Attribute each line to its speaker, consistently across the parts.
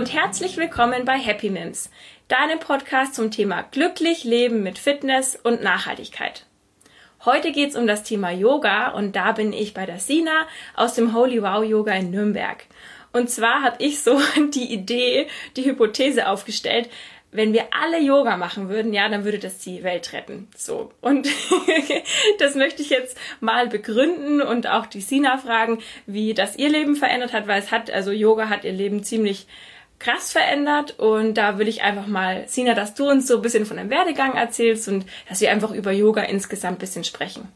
Speaker 1: und herzlich willkommen bei Happy Mims, deinem Podcast zum Thema glücklich leben mit Fitness und Nachhaltigkeit. Heute geht's um das Thema Yoga und da bin ich bei der Sina aus dem Holy Wow Yoga in Nürnberg. Und zwar habe ich so die Idee, die Hypothese aufgestellt, wenn wir alle Yoga machen würden, ja, dann würde das die Welt retten. So. Und das möchte ich jetzt mal begründen und auch die Sina fragen, wie das ihr Leben verändert hat, weil es hat, also Yoga hat ihr Leben ziemlich krass verändert und da will ich einfach mal, Sina, dass du uns so ein bisschen von deinem Werdegang erzählst und dass wir einfach über Yoga insgesamt ein bisschen sprechen.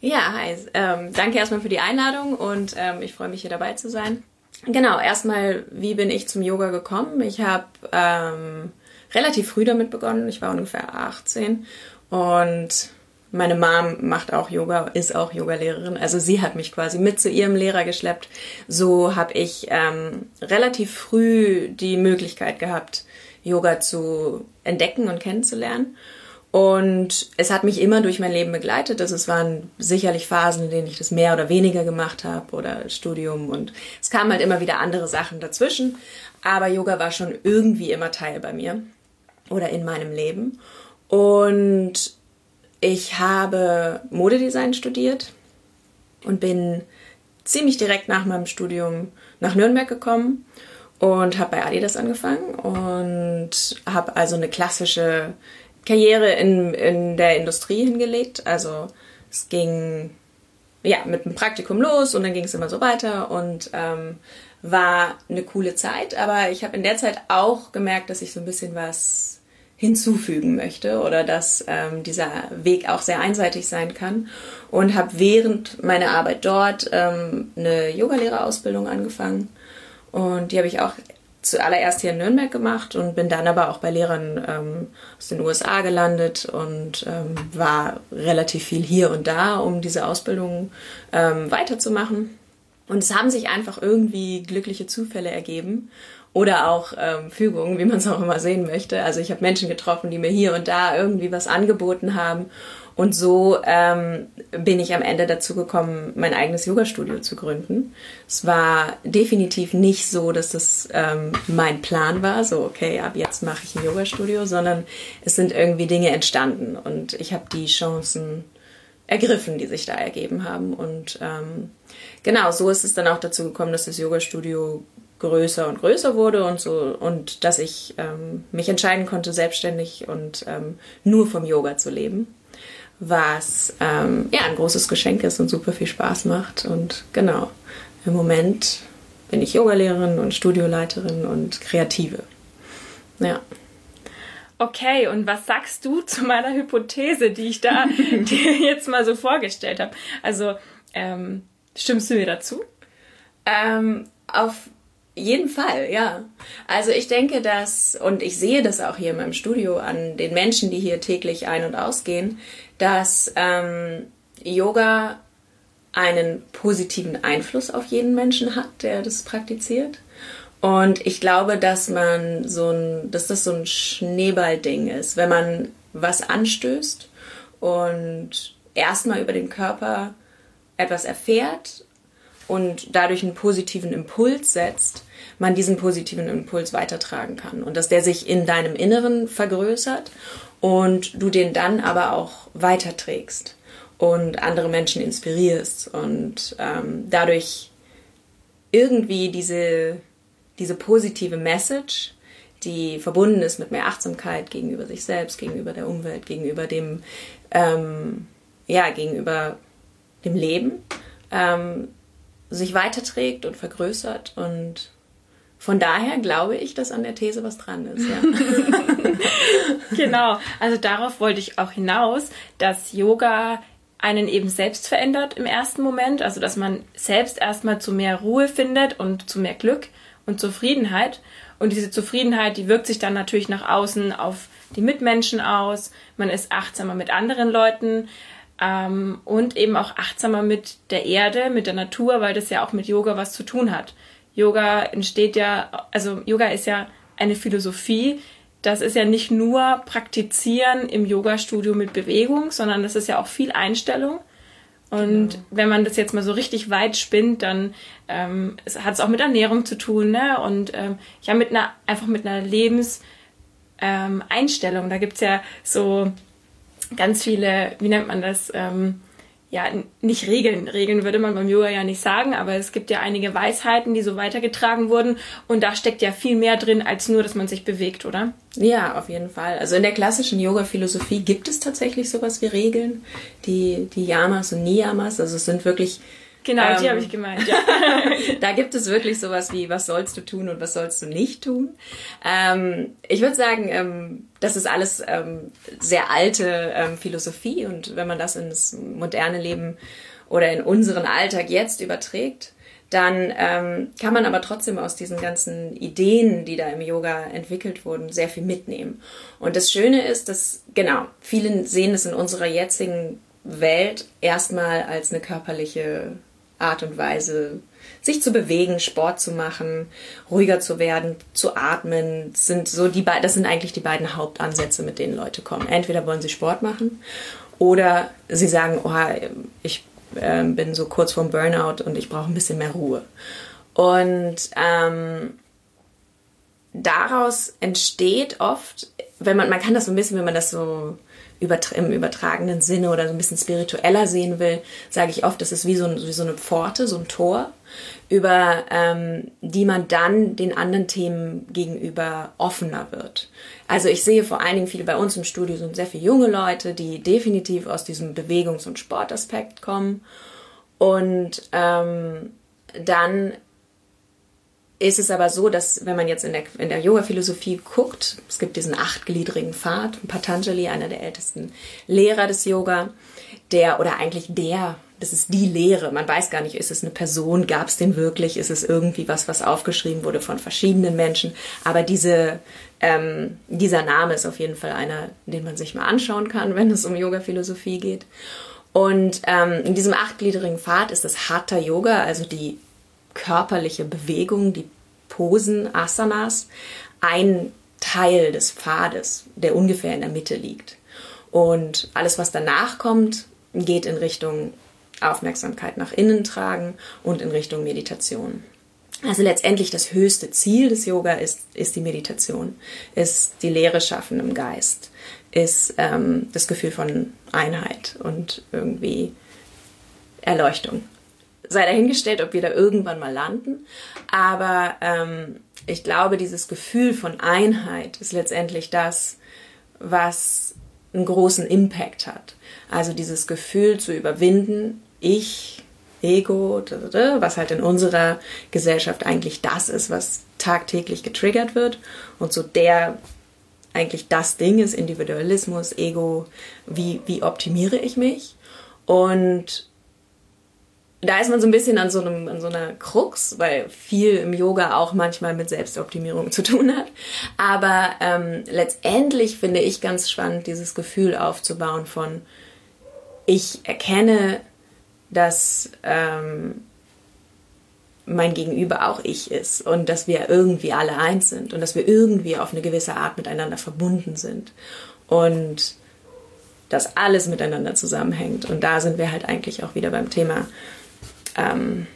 Speaker 2: Ja, hi. Ähm, danke erstmal für die Einladung und ähm, ich freue mich hier dabei zu sein. Genau, erstmal, wie bin ich zum Yoga gekommen? Ich habe ähm, relativ früh damit begonnen. Ich war ungefähr 18 und meine Mom macht auch Yoga, ist auch Yogalehrerin. Also sie hat mich quasi mit zu ihrem Lehrer geschleppt. So habe ich ähm, relativ früh die Möglichkeit gehabt, Yoga zu entdecken und kennenzulernen. Und es hat mich immer durch mein Leben begleitet. Also es waren sicherlich Phasen, in denen ich das mehr oder weniger gemacht habe oder Studium und es kamen halt immer wieder andere Sachen dazwischen. Aber Yoga war schon irgendwie immer Teil bei mir oder in meinem Leben. Und ich habe Modedesign studiert und bin ziemlich direkt nach meinem Studium nach Nürnberg gekommen und habe bei Adidas angefangen und habe also eine klassische Karriere in, in der Industrie hingelegt. Also es ging ja mit einem Praktikum los und dann ging es immer so weiter und ähm, war eine coole Zeit. Aber ich habe in der Zeit auch gemerkt, dass ich so ein bisschen was hinzufügen möchte oder dass ähm, dieser Weg auch sehr einseitig sein kann. Und habe während meiner Arbeit dort ähm, eine Yogalehrerausbildung angefangen. Und die habe ich auch zuallererst hier in Nürnberg gemacht und bin dann aber auch bei Lehrern ähm, aus den USA gelandet und ähm, war relativ viel hier und da, um diese Ausbildung ähm, weiterzumachen. Und es haben sich einfach irgendwie glückliche Zufälle ergeben oder auch ähm, Fügungen, wie man es auch immer sehen möchte. Also ich habe Menschen getroffen, die mir hier und da irgendwie was angeboten haben und so ähm, bin ich am Ende dazu gekommen, mein eigenes Yoga-Studio zu gründen. Es war definitiv nicht so, dass das ähm, mein Plan war, so okay, ab jetzt mache ich ein Yoga-Studio, sondern es sind irgendwie Dinge entstanden und ich habe die Chancen ergriffen, die sich da ergeben haben. Und ähm, genau, so ist es dann auch dazu gekommen, dass das Yoga-Studio größer und größer wurde und so und dass ich ähm, mich entscheiden konnte, selbstständig und ähm, nur vom Yoga zu leben was ähm, ja ein großes Geschenk ist und super viel Spaß macht. Und genau, im Moment bin ich Yogalehrerin und Studioleiterin und Kreative. Ja.
Speaker 1: Okay, und was sagst du zu meiner Hypothese, die ich da dir jetzt mal so vorgestellt habe? Also, ähm, stimmst du mir dazu?
Speaker 2: Ähm, auf jeden Fall, ja. Also ich denke, dass, und ich sehe das auch hier in meinem Studio an den Menschen, die hier täglich ein- und ausgehen, dass ähm, Yoga einen positiven Einfluss auf jeden Menschen hat, der das praktiziert. Und ich glaube, dass man so ein, dass das so ein Schneeballding ist, wenn man was anstößt und erstmal über den Körper etwas erfährt und dadurch einen positiven Impuls setzt, man diesen positiven Impuls weitertragen kann und dass der sich in deinem Inneren vergrößert und du den dann aber auch weiterträgst und andere Menschen inspirierst und ähm, dadurch irgendwie diese, diese positive Message, die verbunden ist mit mehr Achtsamkeit gegenüber sich selbst, gegenüber der Umwelt, gegenüber dem, ähm, ja, gegenüber dem Leben, ähm, sich weiterträgt und vergrößert. Und von daher glaube ich, dass an der These was dran ist. Ja.
Speaker 1: genau, also darauf wollte ich auch hinaus, dass Yoga einen eben selbst verändert im ersten Moment, also dass man selbst erstmal zu mehr Ruhe findet und zu mehr Glück und Zufriedenheit. Und diese Zufriedenheit, die wirkt sich dann natürlich nach außen auf die Mitmenschen aus. Man ist achtsamer mit anderen Leuten ähm, und eben auch achtsamer mit der Erde, mit der Natur, weil das ja auch mit Yoga was zu tun hat. Yoga entsteht ja, also Yoga ist ja eine Philosophie. Das ist ja nicht nur Praktizieren im Yoga-Studio mit Bewegung, sondern das ist ja auch viel Einstellung. Und genau. wenn man das jetzt mal so richtig weit spinnt, dann ähm, hat es auch mit Ernährung zu tun, ne? Und ähm, ja, mit einer, einfach mit einer Lebenseinstellung. Ähm, da gibt's ja so ganz viele, wie nennt man das? Ähm, ja, nicht Regeln. Regeln würde man beim Yoga ja nicht sagen, aber es gibt ja einige Weisheiten, die so weitergetragen wurden und da steckt ja viel mehr drin, als nur, dass man sich bewegt, oder?
Speaker 2: Ja, auf jeden Fall. Also in der klassischen Yoga-Philosophie gibt es tatsächlich sowas wie Regeln, die, die Yamas und Niyamas, also es sind wirklich
Speaker 1: Genau, ähm, die habe ich gemeint, ja.
Speaker 2: da gibt es wirklich sowas wie, was sollst du tun und was sollst du nicht tun. Ähm, ich würde sagen, ähm, das ist alles ähm, sehr alte ähm, Philosophie und wenn man das ins moderne Leben oder in unseren Alltag jetzt überträgt, dann ähm, kann man aber trotzdem aus diesen ganzen Ideen, die da im Yoga entwickelt wurden, sehr viel mitnehmen. Und das Schöne ist, dass, genau, viele sehen es in unserer jetzigen Welt erstmal als eine körperliche Art und Weise, sich zu bewegen, Sport zu machen, ruhiger zu werden, zu atmen, sind so die das sind eigentlich die beiden Hauptansätze, mit denen Leute kommen. Entweder wollen sie Sport machen oder sie sagen, oh, ich äh, bin so kurz vorm Burnout und ich brauche ein bisschen mehr Ruhe. Und ähm, daraus entsteht oft, wenn man, man kann das so ein bisschen, wenn man das so im übertragenen Sinne oder so ein bisschen spiritueller sehen will, sage ich oft, das ist wie so, ein, wie so eine Pforte, so ein Tor, über ähm, die man dann den anderen Themen gegenüber offener wird. Also ich sehe vor allen Dingen viele bei uns im Studio sind sehr viele junge Leute, die definitiv aus diesem Bewegungs- und Sportaspekt kommen und ähm, dann ist es aber so, dass wenn man jetzt in der, in der Yoga-Philosophie guckt, es gibt diesen achtgliedrigen Pfad, Patanjali, einer der ältesten Lehrer des Yoga, der oder eigentlich der, das ist die Lehre, man weiß gar nicht, ist es eine Person, gab es den wirklich, ist es irgendwie was, was aufgeschrieben wurde von verschiedenen Menschen, aber diese, ähm, dieser Name ist auf jeden Fall einer, den man sich mal anschauen kann, wenn es um Yoga-Philosophie geht. Und ähm, in diesem achtgliedrigen Pfad ist das Hatha Yoga, also die körperliche Bewegung, die Posen, Asanas, ein Teil des Pfades, der ungefähr in der Mitte liegt. Und alles, was danach kommt, geht in Richtung Aufmerksamkeit nach innen tragen und in Richtung Meditation. Also letztendlich das höchste Ziel des Yoga ist, ist die Meditation, ist die Lehre schaffen im Geist, ist ähm, das Gefühl von Einheit und irgendwie Erleuchtung sei dahingestellt, ob wir da irgendwann mal landen. Aber ähm, ich glaube, dieses Gefühl von Einheit ist letztendlich das, was einen großen Impact hat. Also dieses Gefühl zu überwinden, ich, Ego, was halt in unserer Gesellschaft eigentlich das ist, was tagtäglich getriggert wird und so der eigentlich das Ding ist, Individualismus, Ego, wie, wie optimiere ich mich? Und da ist man so ein bisschen an so, einem, an so einer Krux, weil viel im Yoga auch manchmal mit Selbstoptimierung zu tun hat. Aber ähm, letztendlich finde ich ganz spannend, dieses Gefühl aufzubauen von, ich erkenne, dass ähm, mein Gegenüber auch ich ist und dass wir irgendwie alle eins sind und dass wir irgendwie auf eine gewisse Art miteinander verbunden sind. Und dass alles miteinander zusammenhängt. Und da sind wir halt eigentlich auch wieder beim Thema ähm,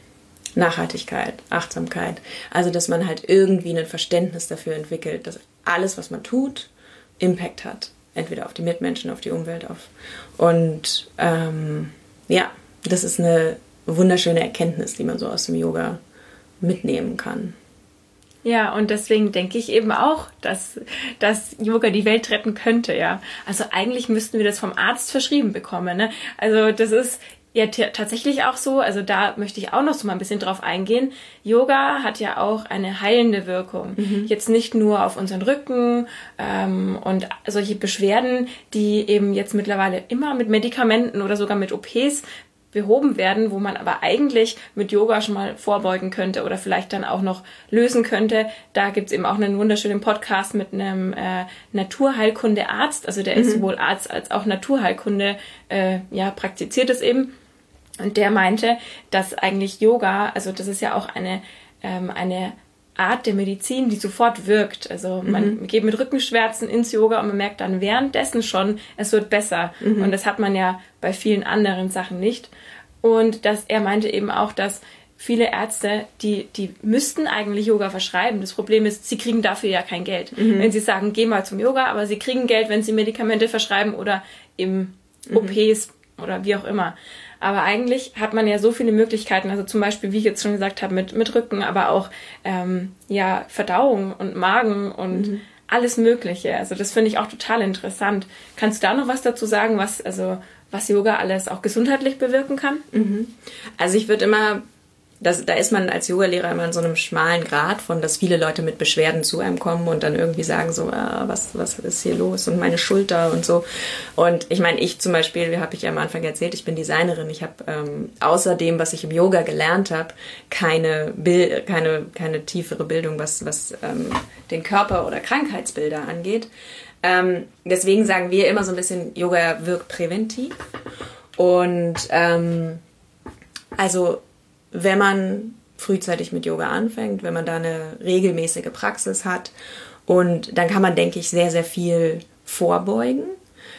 Speaker 2: Nachhaltigkeit, Achtsamkeit. Also, dass man halt irgendwie ein Verständnis dafür entwickelt, dass alles, was man tut, Impact hat. Entweder auf die Mitmenschen, auf die Umwelt, auf. Und ähm, ja, das ist eine wunderschöne Erkenntnis, die man so aus dem Yoga mitnehmen kann.
Speaker 1: Ja, und deswegen denke ich eben auch, dass, dass Yoga die Welt retten könnte, ja. Also eigentlich müssten wir das vom Arzt verschrieben bekommen, ne? Also das ist ja tatsächlich auch so, also da möchte ich auch noch so mal ein bisschen drauf eingehen. Yoga hat ja auch eine heilende Wirkung. Mhm. Jetzt nicht nur auf unseren Rücken ähm, und solche Beschwerden, die eben jetzt mittlerweile immer mit Medikamenten oder sogar mit OPs behoben werden, wo man aber eigentlich mit Yoga schon mal vorbeugen könnte oder vielleicht dann auch noch lösen könnte. Da gibt's eben auch einen wunderschönen Podcast mit einem äh, Naturheilkunde-Arzt, also der mhm. ist sowohl Arzt als auch Naturheilkunde, äh, ja, praktiziert es eben. Und der meinte, dass eigentlich Yoga, also das ist ja auch eine, ähm, eine Art der Medizin, die sofort wirkt. Also man mhm. geht mit Rückenschmerzen ins Yoga und man merkt dann währenddessen schon, es wird besser. Mhm. Und das hat man ja bei vielen anderen Sachen nicht. Und dass er meinte eben auch, dass viele Ärzte, die, die müssten eigentlich Yoga verschreiben. Das Problem ist, sie kriegen dafür ja kein Geld. Mhm. Wenn sie sagen, geh mal zum Yoga, aber sie kriegen Geld, wenn sie Medikamente verschreiben oder im mhm. OPs oder wie auch immer. Aber eigentlich hat man ja so viele Möglichkeiten, also zum Beispiel, wie ich jetzt schon gesagt habe, mit, mit Rücken, aber auch ähm, ja, Verdauung und Magen und mhm. alles Mögliche. Also das finde ich auch total interessant. Kannst du da noch was dazu sagen, was, also, was Yoga alles auch gesundheitlich bewirken kann?
Speaker 2: Mhm. Also ich würde immer das, da ist man als Yogalehrer immer in so einem schmalen Grad von, dass viele Leute mit Beschwerden zu einem kommen und dann irgendwie sagen so, ah, was, was ist hier los und meine Schulter und so. Und ich meine, ich zum Beispiel, habe ich ja am Anfang erzählt, ich bin Designerin. Ich habe ähm, außer dem, was ich im Yoga gelernt habe, keine, keine, keine tiefere Bildung, was, was ähm, den Körper oder Krankheitsbilder angeht. Ähm, deswegen sagen wir immer so ein bisschen, Yoga wirkt präventiv. Und ähm, also wenn man frühzeitig mit Yoga anfängt, wenn man da eine regelmäßige Praxis hat. Und dann kann man, denke ich, sehr, sehr viel vorbeugen.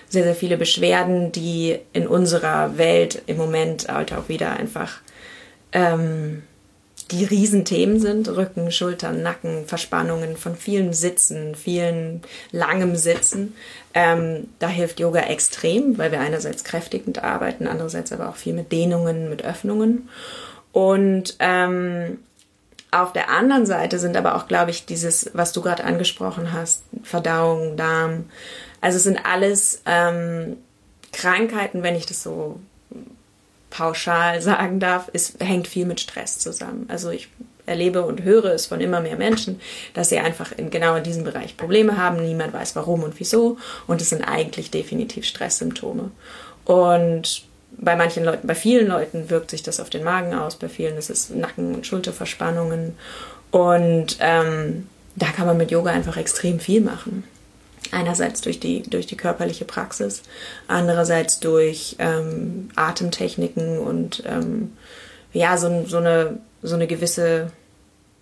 Speaker 2: Sehr, sehr viele Beschwerden, die in unserer Welt im Moment halt auch wieder einfach ähm, die Riesenthemen sind. Rücken, Schultern, Nacken, Verspannungen von vielen Sitzen, vielen langem Sitzen. Ähm, da hilft Yoga extrem, weil wir einerseits kräftigend arbeiten, andererseits aber auch viel mit Dehnungen, mit Öffnungen. Und ähm, auf der anderen Seite sind aber auch, glaube ich, dieses, was du gerade angesprochen hast, Verdauung, Darm. Also es sind alles ähm, Krankheiten, wenn ich das so pauschal sagen darf, es hängt viel mit Stress zusammen. Also ich erlebe und höre es von immer mehr Menschen, dass sie einfach in genau in diesem Bereich Probleme haben. Niemand weiß warum und wieso. Und es sind eigentlich definitiv Stresssymptome. Und bei manchen Leuten, bei vielen Leuten wirkt sich das auf den Magen aus, bei vielen ist es Nacken- und Schulterverspannungen. Und ähm, da kann man mit Yoga einfach extrem viel machen. Einerseits durch die, durch die körperliche Praxis, andererseits durch ähm, Atemtechniken und ähm, ja, so, so, eine, so eine gewisse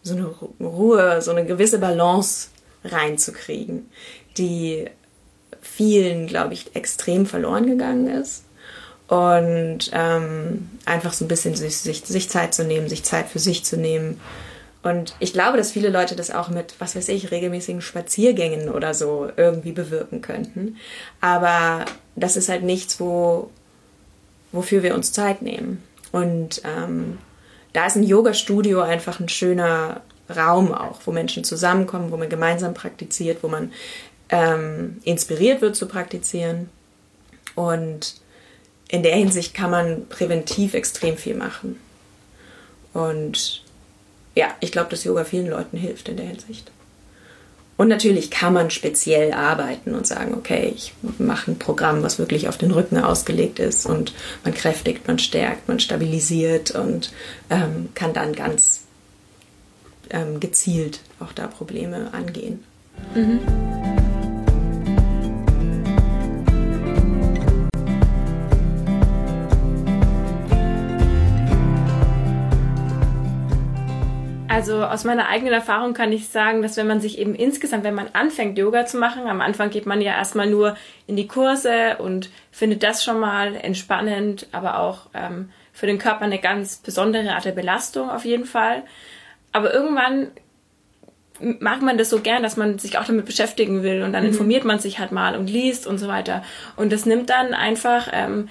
Speaker 2: so eine Ruhe, so eine gewisse Balance reinzukriegen, die vielen, glaube ich, extrem verloren gegangen ist und ähm, einfach so ein bisschen sich, sich, sich Zeit zu nehmen, sich Zeit für sich zu nehmen. Und ich glaube, dass viele Leute das auch mit, was weiß ich, regelmäßigen Spaziergängen oder so irgendwie bewirken könnten. Aber das ist halt nichts, wo, wofür wir uns Zeit nehmen. Und ähm, da ist ein Yoga-Studio einfach ein schöner Raum auch, wo Menschen zusammenkommen, wo man gemeinsam praktiziert, wo man ähm, inspiriert wird zu praktizieren. Und in der Hinsicht kann man präventiv extrem viel machen. Und ja, ich glaube, dass Yoga vielen Leuten hilft in der Hinsicht. Und natürlich kann man speziell arbeiten und sagen, okay, ich mache ein Programm, was wirklich auf den Rücken ausgelegt ist und man kräftigt, man stärkt, man stabilisiert und ähm, kann dann ganz ähm, gezielt auch da Probleme angehen. Mhm.
Speaker 1: Also aus meiner eigenen Erfahrung kann ich sagen, dass wenn man sich eben insgesamt, wenn man anfängt, Yoga zu machen, am Anfang geht man ja erstmal nur in die Kurse und findet das schon mal entspannend, aber auch ähm, für den Körper eine ganz besondere Art der Belastung auf jeden Fall. Aber irgendwann mag man das so gern, dass man sich auch damit beschäftigen will und dann mhm. informiert man sich halt mal und liest und so weiter. Und das nimmt dann einfach ähm,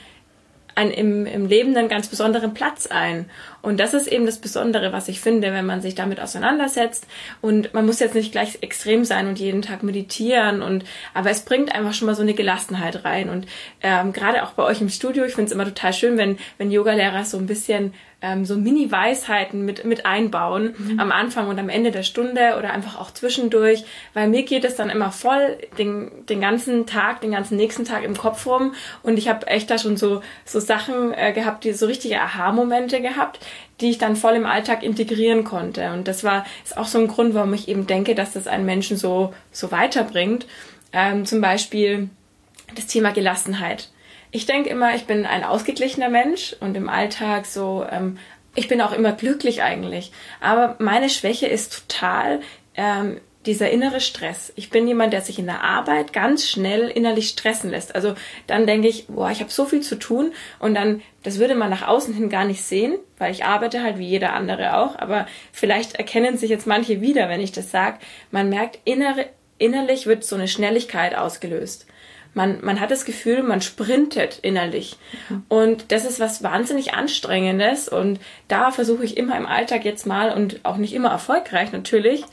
Speaker 1: einen im, im Leben einen ganz besonderen Platz ein. Und das ist eben das Besondere, was ich finde, wenn man sich damit auseinandersetzt. Und man muss jetzt nicht gleich extrem sein und jeden Tag meditieren. Und aber es bringt einfach schon mal so eine Gelassenheit rein. Und ähm, gerade auch bei euch im Studio, ich finde es immer total schön, wenn, wenn Yogalehrer so ein bisschen ähm, so Mini-Weisheiten mit, mit einbauen mhm. am Anfang und am Ende der Stunde oder einfach auch zwischendurch, weil mir geht es dann immer voll den, den ganzen Tag, den ganzen nächsten Tag im Kopf rum und ich habe echt da schon so, so Sachen äh, gehabt, die so richtige Aha-Momente gehabt, die ich dann voll im Alltag integrieren konnte und das war, ist auch so ein Grund, warum ich eben denke, dass das einen Menschen so, so weiterbringt. Ähm, zum Beispiel das Thema Gelassenheit ich denke immer, ich bin ein ausgeglichener Mensch und im Alltag so, ähm, ich bin auch immer glücklich eigentlich. Aber meine Schwäche ist total ähm, dieser innere Stress. Ich bin jemand, der sich in der Arbeit ganz schnell innerlich stressen lässt. Also dann denke ich, boah, ich habe so viel zu tun und dann, das würde man nach außen hin gar nicht sehen, weil ich arbeite halt wie jeder andere auch, aber vielleicht erkennen sich jetzt manche wieder, wenn ich das sage. Man merkt, innere, innerlich wird so eine Schnelligkeit ausgelöst. Man, man hat das Gefühl, man sprintet innerlich. Und das ist was wahnsinnig Anstrengendes. Und da versuche ich immer im Alltag jetzt mal und auch nicht immer erfolgreich natürlich,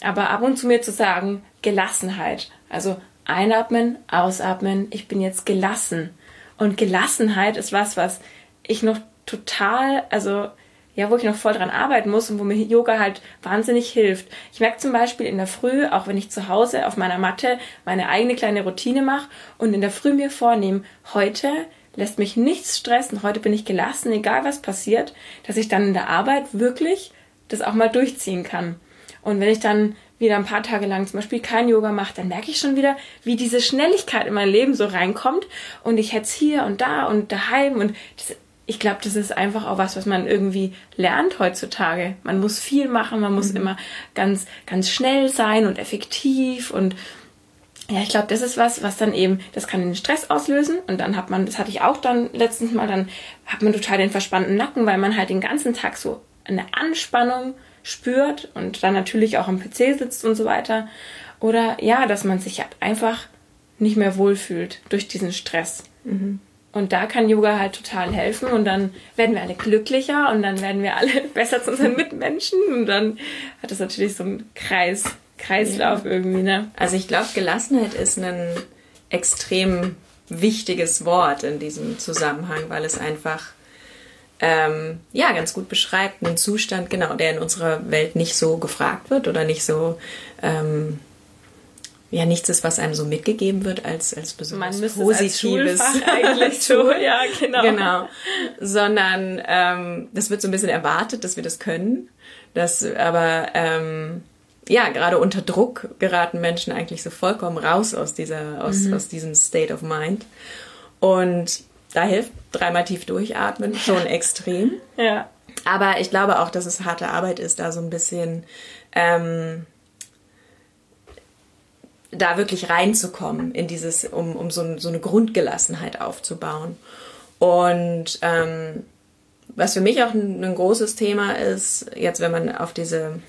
Speaker 1: aber ab und zu mir zu sagen, Gelassenheit. Also einatmen, ausatmen, ich bin jetzt gelassen. Und Gelassenheit ist was, was ich noch total, also ja, wo ich noch voll dran arbeiten muss und wo mir Yoga halt wahnsinnig hilft. Ich merke zum Beispiel in der Früh, auch wenn ich zu Hause auf meiner Matte meine eigene kleine Routine mache und in der Früh mir vornehme, heute lässt mich nichts stressen, heute bin ich gelassen, egal was passiert, dass ich dann in der Arbeit wirklich das auch mal durchziehen kann. Und wenn ich dann wieder ein paar Tage lang zum Beispiel kein Yoga mache, dann merke ich schon wieder, wie diese Schnelligkeit in mein Leben so reinkommt und ich hetz hier und da und daheim und das, ich glaube, das ist einfach auch was, was man irgendwie lernt heutzutage. Man muss viel machen, man muss mhm. immer ganz, ganz schnell sein und effektiv und ja, ich glaube, das ist was, was dann eben, das kann den Stress auslösen und dann hat man, das hatte ich auch dann letztens mal, dann hat man total den verspannten Nacken, weil man halt den ganzen Tag so eine Anspannung spürt und dann natürlich auch am PC sitzt und so weiter. Oder ja, dass man sich halt einfach nicht mehr wohlfühlt durch diesen Stress. Mhm. Und da kann Yoga halt total helfen und dann werden wir alle glücklicher und dann werden wir alle besser zu unseren Mitmenschen und dann hat das natürlich so einen Kreis, Kreislauf ja. irgendwie, ne?
Speaker 2: Also ich glaube, Gelassenheit ist ein extrem wichtiges Wort in diesem Zusammenhang, weil es einfach ähm, ja ganz gut beschreibt einen Zustand, genau, der in unserer Welt nicht so gefragt wird oder nicht so ähm, ja nichts ist, was einem so mitgegeben wird als als besonders Man positives als eigentlich so, ja genau genau, sondern ähm, das wird so ein bisschen erwartet, dass wir das können, dass aber ähm, ja, gerade unter Druck geraten Menschen eigentlich so vollkommen raus aus dieser, aus, mhm. aus diesem State of Mind. Und da hilft dreimal tief durchatmen schon extrem. Ja. Aber ich glaube auch, dass es harte Arbeit ist, da so ein bisschen ähm, da wirklich reinzukommen in dieses, um, um so, so eine Grundgelassenheit aufzubauen. Und ähm, was für mich auch ein, ein, großes Thema ist, jetzt wenn man auf diese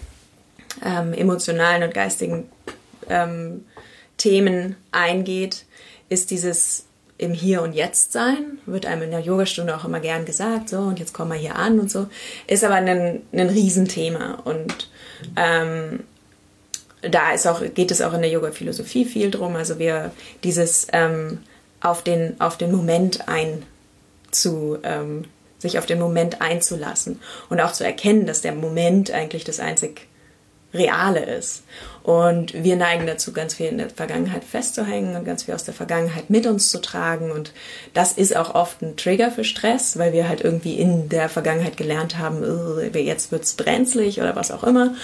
Speaker 2: ähm, emotionalen und geistigen ähm, Themen eingeht, ist dieses im Hier und Jetzt sein, wird einem in der Yogastunde auch immer gern gesagt, so und jetzt kommen wir hier an und so, ist aber ein, ein Riesenthema und ähm, da ist auch, geht es auch in der Yoga-Philosophie viel drum, also wir dieses ähm, auf, den, auf den Moment ein zu, ähm, sich auf den Moment einzulassen und auch zu erkennen, dass der Moment eigentlich das einzig Reale ist. Und wir neigen dazu, ganz viel in der Vergangenheit festzuhängen und ganz viel aus der Vergangenheit mit uns zu tragen. Und das ist auch oft ein Trigger für Stress, weil wir halt irgendwie in der Vergangenheit gelernt haben, jetzt wird's brenzlig oder was auch immer.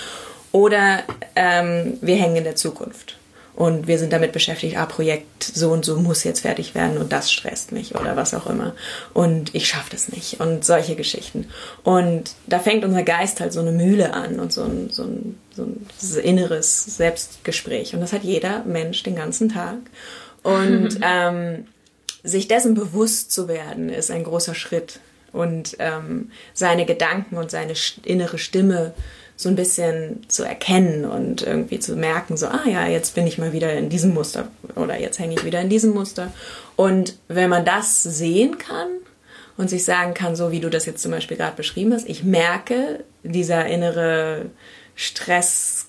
Speaker 2: Oder ähm, wir hängen in der Zukunft. Und wir sind damit beschäftigt, ah, Projekt so und so muss jetzt fertig werden und das stresst mich oder was auch immer. Und ich schaffe das nicht. Und solche Geschichten. Und da fängt unser Geist halt so eine Mühle an und so ein, so ein, so ein inneres Selbstgespräch. Und das hat jeder Mensch den ganzen Tag. Und ähm, sich dessen bewusst zu werden, ist ein großer Schritt. Und ähm, seine Gedanken und seine innere Stimme so ein bisschen zu erkennen und irgendwie zu merken, so, ah ja, jetzt bin ich mal wieder in diesem Muster oder jetzt hänge ich wieder in diesem Muster. Und wenn man das sehen kann und sich sagen kann, so wie du das jetzt zum Beispiel gerade beschrieben hast, ich merke, dieser innere Stress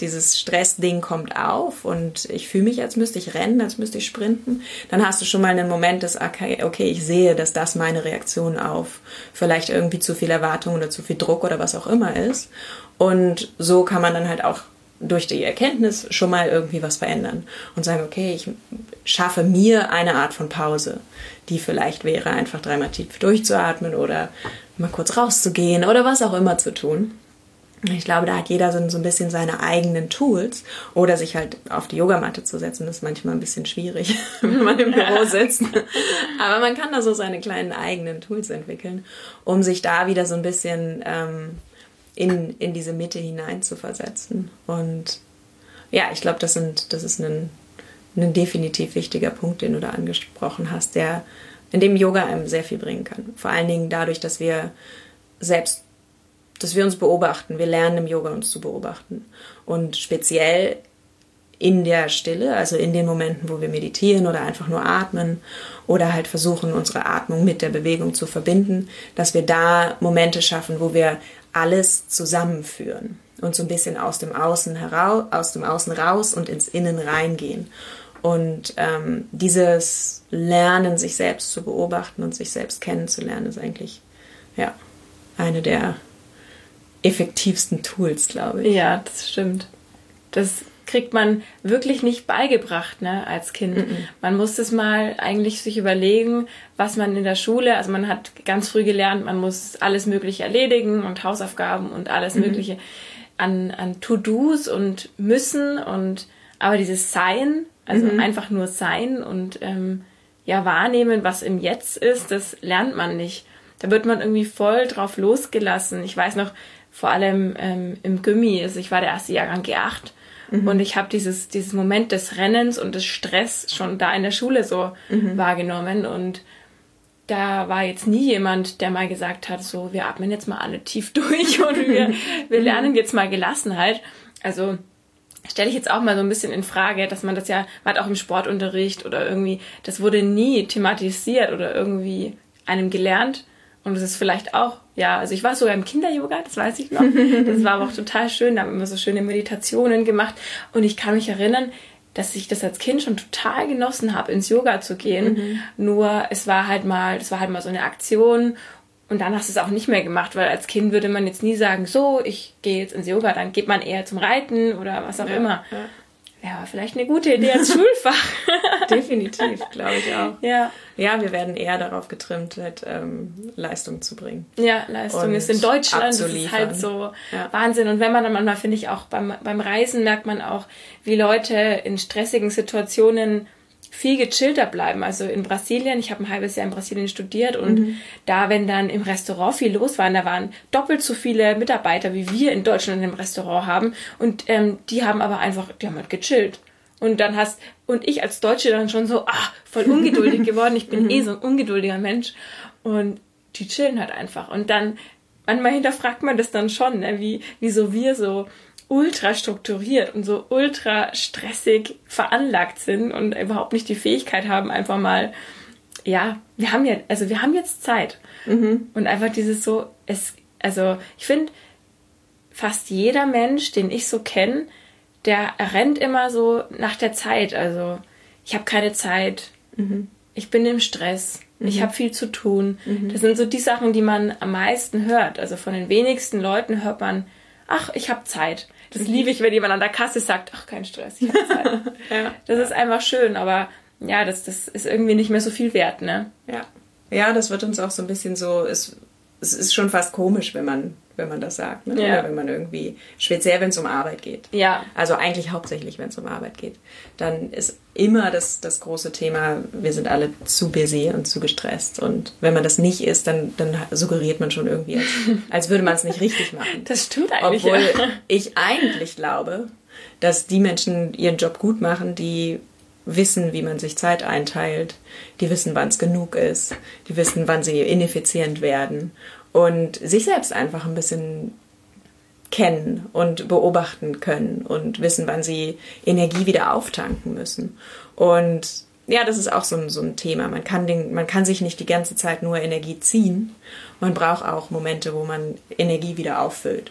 Speaker 2: dieses Stressding kommt auf und ich fühle mich, als müsste ich rennen, als müsste ich sprinten, dann hast du schon mal einen Moment des, okay, okay, ich sehe, dass das meine Reaktion auf vielleicht irgendwie zu viel Erwartung oder zu viel Druck oder was auch immer ist. Und so kann man dann halt auch durch die Erkenntnis schon mal irgendwie was verändern und sagen, okay, ich schaffe mir eine Art von Pause, die vielleicht wäre, einfach dreimal tief durchzuatmen oder mal kurz rauszugehen oder was auch immer zu tun. Ich glaube, da hat jeder so, ein bisschen seine eigenen Tools oder sich halt auf die Yogamatte zu setzen, ist manchmal ein bisschen schwierig, wenn man im Büro sitzt. Aber man kann da so seine kleinen eigenen Tools entwickeln, um sich da wieder so ein bisschen ähm, in, in diese Mitte hinein zu versetzen. Und ja, ich glaube, das, das ist ein, ein definitiv wichtiger Punkt, den du da angesprochen hast, der in dem Yoga einem sehr viel bringen kann. Vor allen Dingen dadurch, dass wir selbst, dass wir uns beobachten. Wir lernen im Yoga uns zu beobachten. Und speziell in der Stille, also in den Momenten, wo wir meditieren oder einfach nur atmen oder halt versuchen, unsere Atmung mit der Bewegung zu verbinden, dass wir da Momente schaffen, wo wir alles zusammenführen und so ein bisschen aus dem Außen heraus, aus dem Außen raus und ins Innen reingehen. Und ähm, dieses Lernen, sich selbst zu beobachten und sich selbst kennenzulernen, ist eigentlich ja eine der effektivsten Tools, glaube ich.
Speaker 1: Ja, das stimmt. Das kriegt man wirklich nicht beigebracht, ne, als Kind. Mm -mm. Man muss es mal eigentlich sich überlegen, was man in der Schule, also man hat ganz früh gelernt, man muss alles Mögliche erledigen und Hausaufgaben und alles mm Mögliche an, an To-Dos und müssen und aber dieses Sein, also mhm. einfach nur sein und ähm, ja wahrnehmen, was im Jetzt ist, das lernt man nicht. Da wird man irgendwie voll drauf losgelassen. Ich weiß noch, vor allem ähm, im Gummi, also ich war der erste Jahrgang G8 mhm. und ich habe dieses, dieses Moment des Rennens und des Stress schon da in der Schule so mhm. wahrgenommen und da war jetzt nie jemand, der mal gesagt hat, so, wir atmen jetzt mal alle tief durch und wir, wir mhm. lernen jetzt mal Gelassenheit. Also stelle ich jetzt auch mal so ein bisschen in Frage, dass man das ja, man hat auch im Sportunterricht oder irgendwie, das wurde nie thematisiert oder irgendwie einem gelernt. Und es ist vielleicht auch, ja, also ich war sogar im Kinder-Yoga, das weiß ich noch. Das war aber auch total schön, da haben wir immer so schöne Meditationen gemacht. Und ich kann mich erinnern, dass ich das als Kind schon total genossen habe, ins Yoga zu gehen. Mhm. Nur es war halt mal, das war halt mal so eine Aktion und dann hast du es auch nicht mehr gemacht, weil als Kind würde man jetzt nie sagen, so, ich gehe jetzt ins Yoga, dann geht man eher zum Reiten oder was auch ja, immer. Ja. Ja, vielleicht eine gute Idee als Schulfach.
Speaker 2: Definitiv, glaube ich auch. Ja. Ja, wir werden eher darauf getrimmt, halt, ähm, Leistung zu bringen.
Speaker 1: Ja, Leistung ist in Deutschland das ist halt so ja. Wahnsinn. Und wenn man dann manchmal, finde ich, auch beim, beim Reisen merkt man auch, wie Leute in stressigen Situationen viel gechillter bleiben. Also in Brasilien, ich habe ein halbes Jahr in Brasilien studiert und mhm. da, wenn dann im Restaurant viel los war, da waren doppelt so viele Mitarbeiter, wie wir in Deutschland im Restaurant haben. Und ähm, die haben aber einfach, die haben halt gechillt. Und dann hast, und ich als Deutsche dann schon so, ah, voll ungeduldig geworden. Ich bin mhm. eh so ein ungeduldiger Mensch. Und die chillen halt einfach. Und dann, manchmal hinterfragt man das dann schon, ne? wie, wieso wir so ultra strukturiert und so ultra stressig veranlagt sind und überhaupt nicht die Fähigkeit haben, einfach mal, ja, wir haben ja, also wir haben jetzt Zeit. Mhm. Und einfach dieses so, es, also ich finde, fast jeder Mensch, den ich so kenne, der rennt immer so nach der Zeit. Also ich habe keine Zeit, mhm. ich bin im Stress, mhm. ich habe viel zu tun. Mhm. Das sind so die Sachen, die man am meisten hört. Also von den wenigsten Leuten hört man, ach, ich habe Zeit. Das liebe ich, wenn jemand an der Kasse sagt, ach, kein Stress, ich habe Zeit. ja. Das ist einfach schön, aber ja, das, das ist irgendwie nicht mehr so viel wert, ne?
Speaker 2: Ja. Ja, das wird uns auch so ein bisschen so, es, es ist schon fast komisch, wenn man wenn man das sagt. Ne? Ja. Oder wenn man irgendwie, speziell wenn es um Arbeit geht. Ja. Also eigentlich hauptsächlich, wenn es um Arbeit geht. Dann ist immer das, das große Thema, wir sind alle zu busy und zu gestresst. Und wenn man das nicht ist, dann, dann suggeriert man schon irgendwie, als, als würde man es nicht richtig machen.
Speaker 1: Das stimmt eigentlich.
Speaker 2: Obwohl ja. ich eigentlich glaube, dass die Menschen ihren Job gut machen, die wissen, wie man sich Zeit einteilt, die wissen, wann es genug ist, die wissen, wann sie ineffizient werden und sich selbst einfach ein bisschen kennen und beobachten können und wissen, wann sie Energie wieder auftanken müssen. Und ja, das ist auch so ein, so ein Thema. Man kann, den, man kann sich nicht die ganze Zeit nur Energie ziehen. Man braucht auch Momente, wo man Energie wieder auffüllt.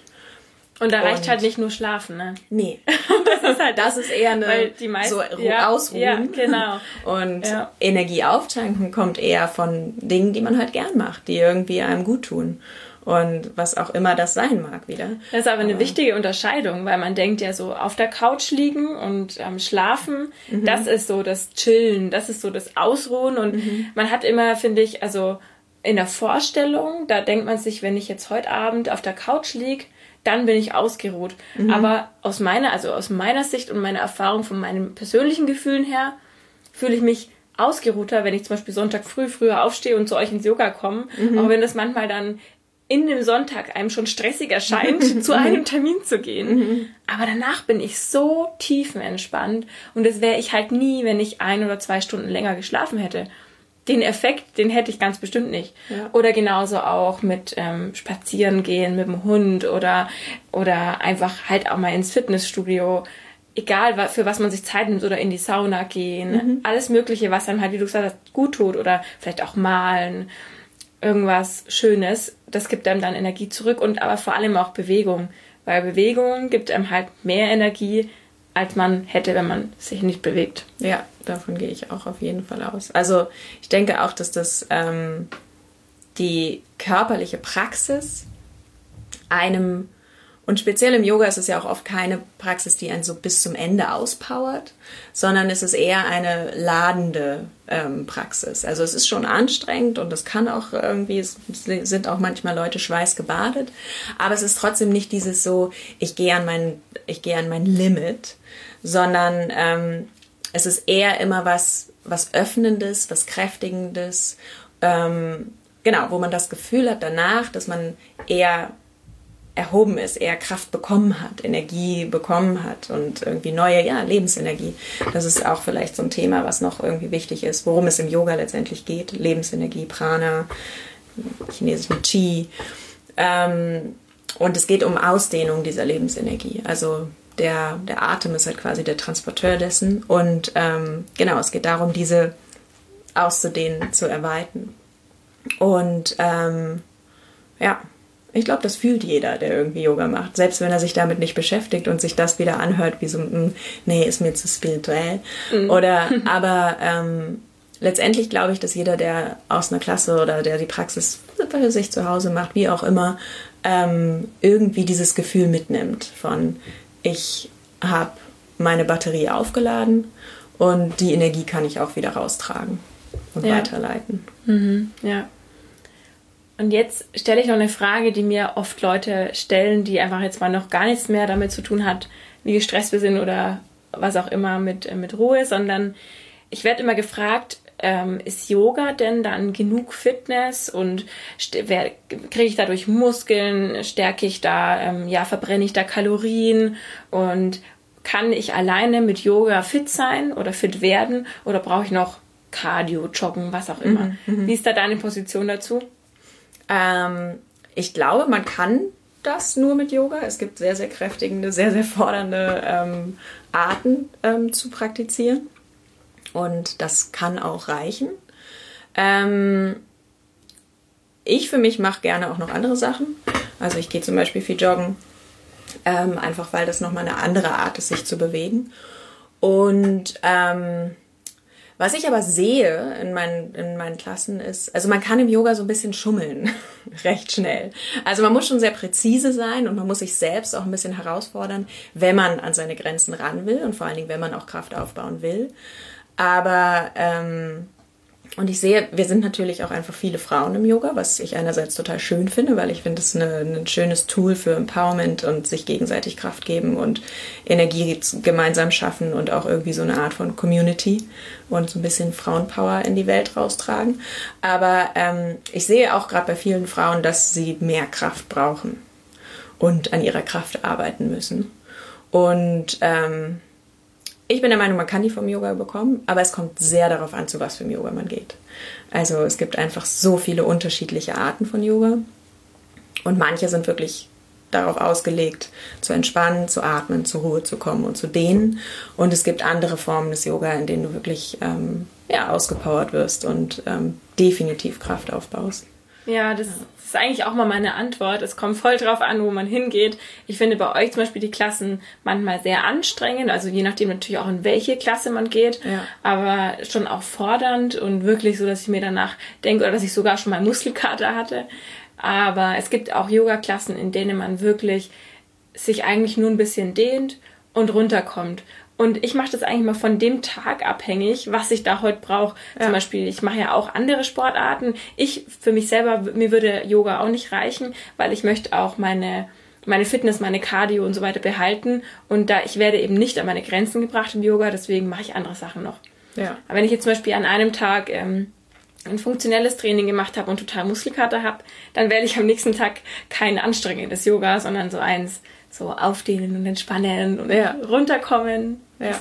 Speaker 1: Und da reicht und halt nicht nur schlafen, ne?
Speaker 2: Nee. das ist halt das ist eher eine die meisten, so ja, ausruhen. Ja,
Speaker 1: genau.
Speaker 2: Und ja. Energie auftanken kommt eher von Dingen, die man halt gern macht, die irgendwie einem gut tun. Und was auch immer das sein mag wieder.
Speaker 1: Das ist aber eine aber, wichtige Unterscheidung, weil man denkt ja so auf der Couch liegen und ähm, schlafen, mhm. das ist so das Chillen, das ist so das Ausruhen und mhm. man hat immer, finde ich, also in der Vorstellung, da denkt man sich, wenn ich jetzt heute Abend auf der Couch liege, dann bin ich ausgeruht. Mhm. Aber aus meiner, also aus meiner Sicht und meiner Erfahrung von meinen persönlichen Gefühlen her, fühle ich mich ausgeruhter, wenn ich zum Beispiel Sonntag früh früher aufstehe und zu euch ins Yoga komme. Mhm. Auch wenn das manchmal dann in dem Sonntag einem schon stressig erscheint, zu einem Termin zu gehen. Mhm. Aber danach bin ich so tiefenentspannt und das wäre ich halt nie, wenn ich ein oder zwei Stunden länger geschlafen hätte. Den Effekt, den hätte ich ganz bestimmt nicht. Ja. Oder genauso auch mit ähm, Spazieren gehen mit dem Hund oder, oder einfach halt auch mal ins Fitnessstudio egal für was man sich Zeit nimmt oder in die Sauna gehen, mhm. alles Mögliche, was einem halt, wie du gesagt hast, gut tut oder vielleicht auch malen, irgendwas Schönes, das gibt einem dann Energie zurück und aber vor allem auch Bewegung, weil Bewegung gibt einem halt mehr Energie, als man hätte, wenn man sich nicht bewegt.
Speaker 2: Ja, davon gehe ich auch auf jeden Fall aus. Also ich denke auch, dass das ähm, die körperliche Praxis einem und speziell im Yoga ist es ja auch oft keine Praxis, die einen so bis zum Ende auspowert, sondern es ist eher eine ladende ähm, Praxis. Also es ist schon anstrengend und es kann auch irgendwie, es sind auch manchmal Leute schweißgebadet, aber es ist trotzdem nicht dieses so, ich gehe an mein, ich gehe an mein Limit, sondern ähm, es ist eher immer was, was Öffnendes, was Kräftigendes, ähm, genau, wo man das Gefühl hat danach, dass man eher erhoben ist, eher Kraft bekommen hat, Energie bekommen hat und irgendwie neue, ja, Lebensenergie. Das ist auch vielleicht so ein Thema, was noch irgendwie wichtig ist, worum es im Yoga letztendlich geht. Lebensenergie, Prana, chinesischen Qi. Ähm, und es geht um Ausdehnung dieser Lebensenergie. Also der, der Atem ist halt quasi der Transporteur dessen. Und ähm, genau, es geht darum, diese auszudehnen, zu erweitern. Und ähm, ja, ich glaube, das fühlt jeder, der irgendwie Yoga macht. Selbst wenn er sich damit nicht beschäftigt und sich das wieder anhört, wie so, hm, nee, ist mir zu spirituell. Mhm. Oder, aber ähm, letztendlich glaube ich, dass jeder, der aus einer Klasse oder der die Praxis für sich zu Hause macht, wie auch immer, ähm, irgendwie dieses Gefühl mitnimmt von, ich habe meine Batterie aufgeladen und die Energie kann ich auch wieder raustragen und ja. weiterleiten.
Speaker 1: Mhm. Ja. Und jetzt stelle ich noch eine Frage, die mir oft Leute stellen, die einfach jetzt mal noch gar nichts mehr damit zu tun hat, wie gestresst wir sind oder was auch immer mit, äh, mit Ruhe, sondern ich werde immer gefragt, ähm, ist Yoga denn dann genug Fitness und kriege ich dadurch Muskeln, stärke ich da, ähm, ja, verbrenne ich da Kalorien und kann ich alleine mit Yoga fit sein oder fit werden oder brauche ich noch Cardio, Joggen, was auch immer? Mhm, mhm. Wie ist da deine Position dazu?
Speaker 2: Ähm, ich glaube, man kann das nur mit Yoga. Es gibt sehr, sehr kräftigende, sehr, sehr fordernde ähm, Arten ähm, zu praktizieren. Und das kann auch reichen. Ähm, ich für mich mache gerne auch noch andere Sachen. Also ich gehe zum Beispiel viel joggen, ähm, einfach weil das nochmal eine andere Art ist, sich zu bewegen. Und ähm, was ich aber sehe in meinen, in meinen Klassen ist, also man kann im Yoga so ein bisschen schummeln, recht schnell. Also man muss schon sehr präzise sein und man muss sich selbst auch ein bisschen herausfordern, wenn man an seine Grenzen ran will und vor allen Dingen, wenn man auch Kraft aufbauen will. Aber ähm, und ich sehe, wir sind natürlich auch einfach viele Frauen im Yoga, was ich einerseits total schön finde, weil ich finde, es ein schönes Tool für Empowerment und sich gegenseitig Kraft geben und Energie gemeinsam schaffen und auch irgendwie so eine Art von Community und so ein bisschen Frauenpower in die Welt raustragen. Aber ähm, ich sehe auch gerade bei vielen Frauen, dass sie mehr Kraft brauchen und an ihrer Kraft arbeiten müssen. Und ähm, ich bin der Meinung, man kann die vom Yoga bekommen, aber es kommt sehr darauf an, zu was für ein Yoga man geht. Also es gibt einfach so viele unterschiedliche Arten von Yoga und manche sind wirklich darauf ausgelegt, zu entspannen, zu atmen, zur Ruhe zu kommen und zu dehnen. Und es gibt andere Formen des Yoga, in denen du wirklich ähm, ja, ausgepowert wirst und ähm, definitiv Kraft aufbaust.
Speaker 1: Ja, das ist eigentlich auch mal meine Antwort. Es kommt voll drauf an, wo man hingeht. Ich finde bei euch zum Beispiel die Klassen manchmal sehr anstrengend, also je nachdem natürlich auch in welche Klasse man geht, ja. aber schon auch fordernd und wirklich so, dass ich mir danach denke oder dass ich sogar schon mal Muskelkater hatte. Aber es gibt auch Yoga-Klassen, in denen man wirklich sich eigentlich nur ein bisschen dehnt und runterkommt. Und ich mache das eigentlich mal von dem Tag abhängig, was ich da heute brauche. Ja. Zum Beispiel, ich mache ja auch andere Sportarten. Ich für mich selber, mir würde Yoga auch nicht reichen, weil ich möchte auch meine meine Fitness, meine Cardio und so weiter behalten. Und da ich werde eben nicht an meine Grenzen gebracht im Yoga, deswegen mache ich andere Sachen noch. Ja. Aber wenn ich jetzt zum Beispiel an einem Tag ähm, ein funktionelles Training gemacht habe und total Muskelkater habe, dann wähle ich am nächsten Tag kein anstrengendes Yoga, sondern so eins, so aufdehnen und entspannen und ja. runterkommen. Ja.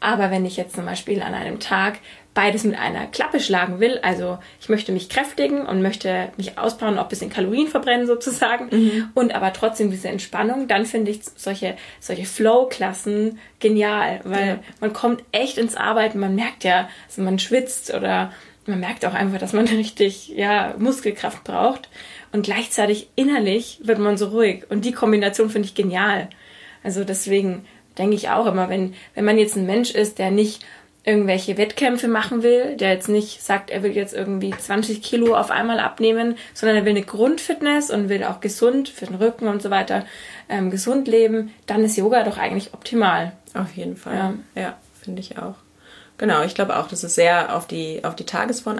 Speaker 1: Aber wenn ich jetzt zum Beispiel an einem Tag beides mit einer Klappe schlagen will, also ich möchte mich kräftigen und möchte mich ausbauen, auch ein bisschen Kalorien verbrennen sozusagen mhm. und aber trotzdem diese Entspannung, dann finde ich solche, solche Flow-Klassen genial, weil ja. man kommt echt ins Arbeiten, man merkt ja, also man schwitzt oder man merkt auch einfach, dass man richtig, ja, Muskelkraft braucht und gleichzeitig innerlich wird man so ruhig und die Kombination finde ich genial. Also deswegen denke ich auch immer, wenn, wenn man jetzt ein Mensch ist, der nicht irgendwelche Wettkämpfe machen will, der jetzt nicht sagt, er will jetzt irgendwie 20 Kilo auf einmal abnehmen, sondern er will eine Grundfitness und will auch gesund für den Rücken und so weiter ähm, gesund leben, dann ist Yoga doch eigentlich optimal.
Speaker 2: Auf jeden Fall. Ja, ja finde ich auch. Genau, ich glaube auch, dass es sehr auf die, auf die Tagesform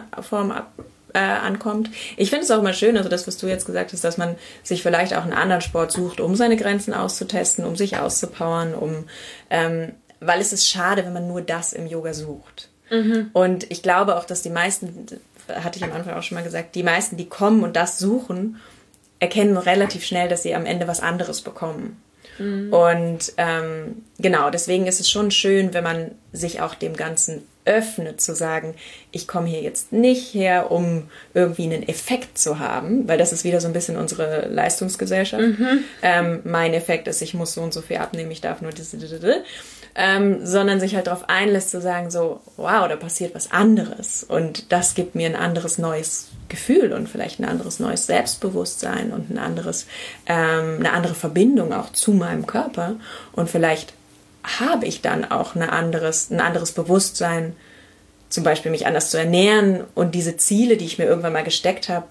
Speaker 2: ab, äh, ankommt. Ich finde es auch immer schön, also das, was du jetzt gesagt hast, dass man sich vielleicht auch einen anderen Sport sucht, um seine Grenzen auszutesten, um sich auszupowern, um, ähm, weil es ist schade, wenn man nur das im Yoga sucht. Mhm. Und ich glaube auch, dass die meisten, hatte ich am Anfang auch schon mal gesagt, die meisten, die kommen und das suchen, erkennen relativ schnell, dass sie am Ende was anderes bekommen. Mhm. Und ähm, genau, deswegen ist es schon schön, wenn man sich auch dem Ganzen öffnet, zu sagen, ich komme hier jetzt nicht her, um irgendwie einen Effekt zu haben, weil das ist wieder so ein bisschen unsere Leistungsgesellschaft. Mhm. Ähm, mein Effekt ist, ich muss so und so viel abnehmen, ich darf nur das, ähm, sondern sich halt darauf einlässt zu sagen, so, wow, da passiert was anderes. Und das gibt mir ein anderes neues Gefühl und vielleicht ein anderes neues Selbstbewusstsein und ein anderes, ähm, eine andere Verbindung auch zu meinem Körper. Und vielleicht habe ich dann auch eine anderes, ein anderes Bewusstsein, zum Beispiel mich anders zu ernähren. Und diese Ziele, die ich mir irgendwann mal gesteckt habe,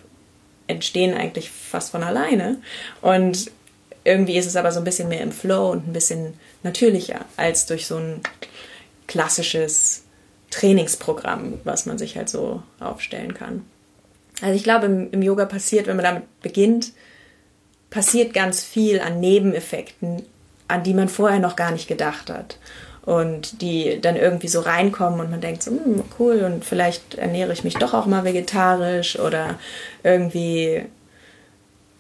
Speaker 2: entstehen eigentlich fast von alleine. Und irgendwie ist es aber so ein bisschen mehr im Flow und ein bisschen natürlicher als durch so ein klassisches Trainingsprogramm, was man sich halt so aufstellen kann. Also ich glaube, im, im Yoga passiert, wenn man damit beginnt, passiert ganz viel an Nebeneffekten, an die man vorher noch gar nicht gedacht hat. Und die dann irgendwie so reinkommen und man denkt so, hm, cool, und vielleicht ernähre ich mich doch auch mal vegetarisch oder irgendwie,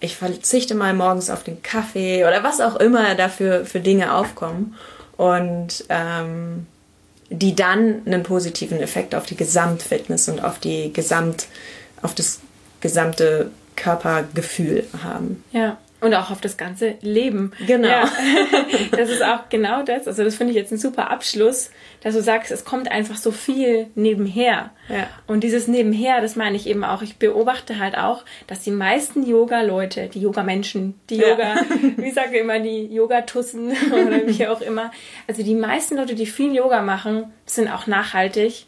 Speaker 2: ich verzichte mal morgens auf den Kaffee oder was auch immer dafür für Dinge aufkommen. Und ähm, die dann einen positiven Effekt auf die Gesamtfitness und auf die Gesamt, auf das gesamte Körpergefühl haben.
Speaker 1: Ja. Und auch auf das ganze Leben. Genau. Ja, das ist auch genau das. Also das finde ich jetzt ein super Abschluss, dass du sagst, es kommt einfach so viel nebenher. Ja. Und dieses Nebenher, das meine ich eben auch. Ich beobachte halt auch, dass die meisten Yoga-Leute, die Yoga-Menschen, die Yoga, ja. wie sage ich immer, die Yoga-Tussen oder wie auch immer, also die meisten Leute, die viel Yoga machen, sind auch nachhaltig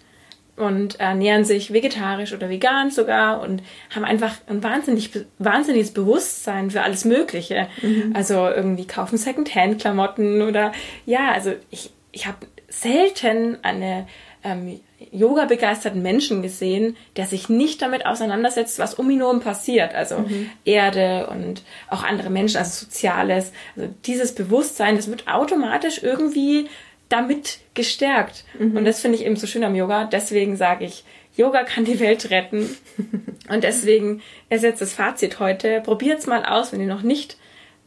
Speaker 1: und ernähren sich vegetarisch oder vegan sogar und haben einfach ein wahnsinnig, wahnsinniges Bewusstsein für alles Mögliche. Mhm. Also irgendwie kaufen Secondhand-Klamotten oder ja, also ich, ich habe selten eine ähm, Yoga-begeisterten Menschen gesehen, der sich nicht damit auseinandersetzt, was um ihn herum passiert. Also mhm. Erde und auch andere Menschen, also Soziales. Also dieses Bewusstsein, das wird automatisch irgendwie damit gestärkt. Mhm. Und das finde ich eben so schön am Yoga. Deswegen sage ich, Yoga kann die Welt retten. Und deswegen ist jetzt das Fazit heute. Probiert es mal aus, wenn ihr noch nicht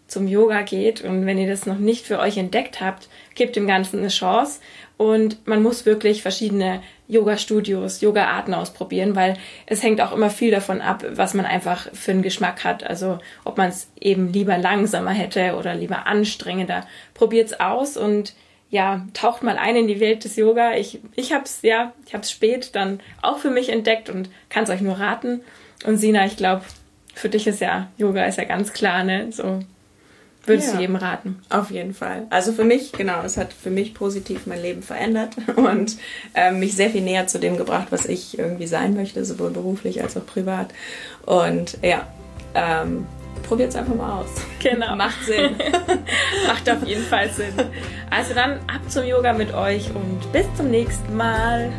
Speaker 1: zum Yoga geht und wenn ihr das noch nicht für euch entdeckt habt, gebt dem Ganzen eine Chance. Und man muss wirklich verschiedene Yoga-Studios, Yoga-Arten ausprobieren, weil es hängt auch immer viel davon ab, was man einfach für einen Geschmack hat. Also ob man es eben lieber langsamer hätte oder lieber anstrengender. Probiert's aus und ja, taucht mal ein in die Welt des Yoga. Ich, ich habe es ja, ich habe es spät dann auch für mich entdeckt und kann es euch nur raten. Und Sina, ich glaube, für dich ist ja Yoga ist ja ganz klar, ne? So würdest ja, du jedem raten.
Speaker 2: Auf jeden Fall. Also für mich, genau, es hat für mich positiv mein Leben verändert und äh, mich sehr viel näher zu dem gebracht, was ich irgendwie sein möchte, sowohl beruflich als auch privat. Und ja, ähm, probiert es einfach mal aus.
Speaker 1: Genau.
Speaker 2: Macht Sinn.
Speaker 1: Macht auf jeden Fall Sinn. Also dann ab zum Yoga mit euch und bis zum nächsten Mal.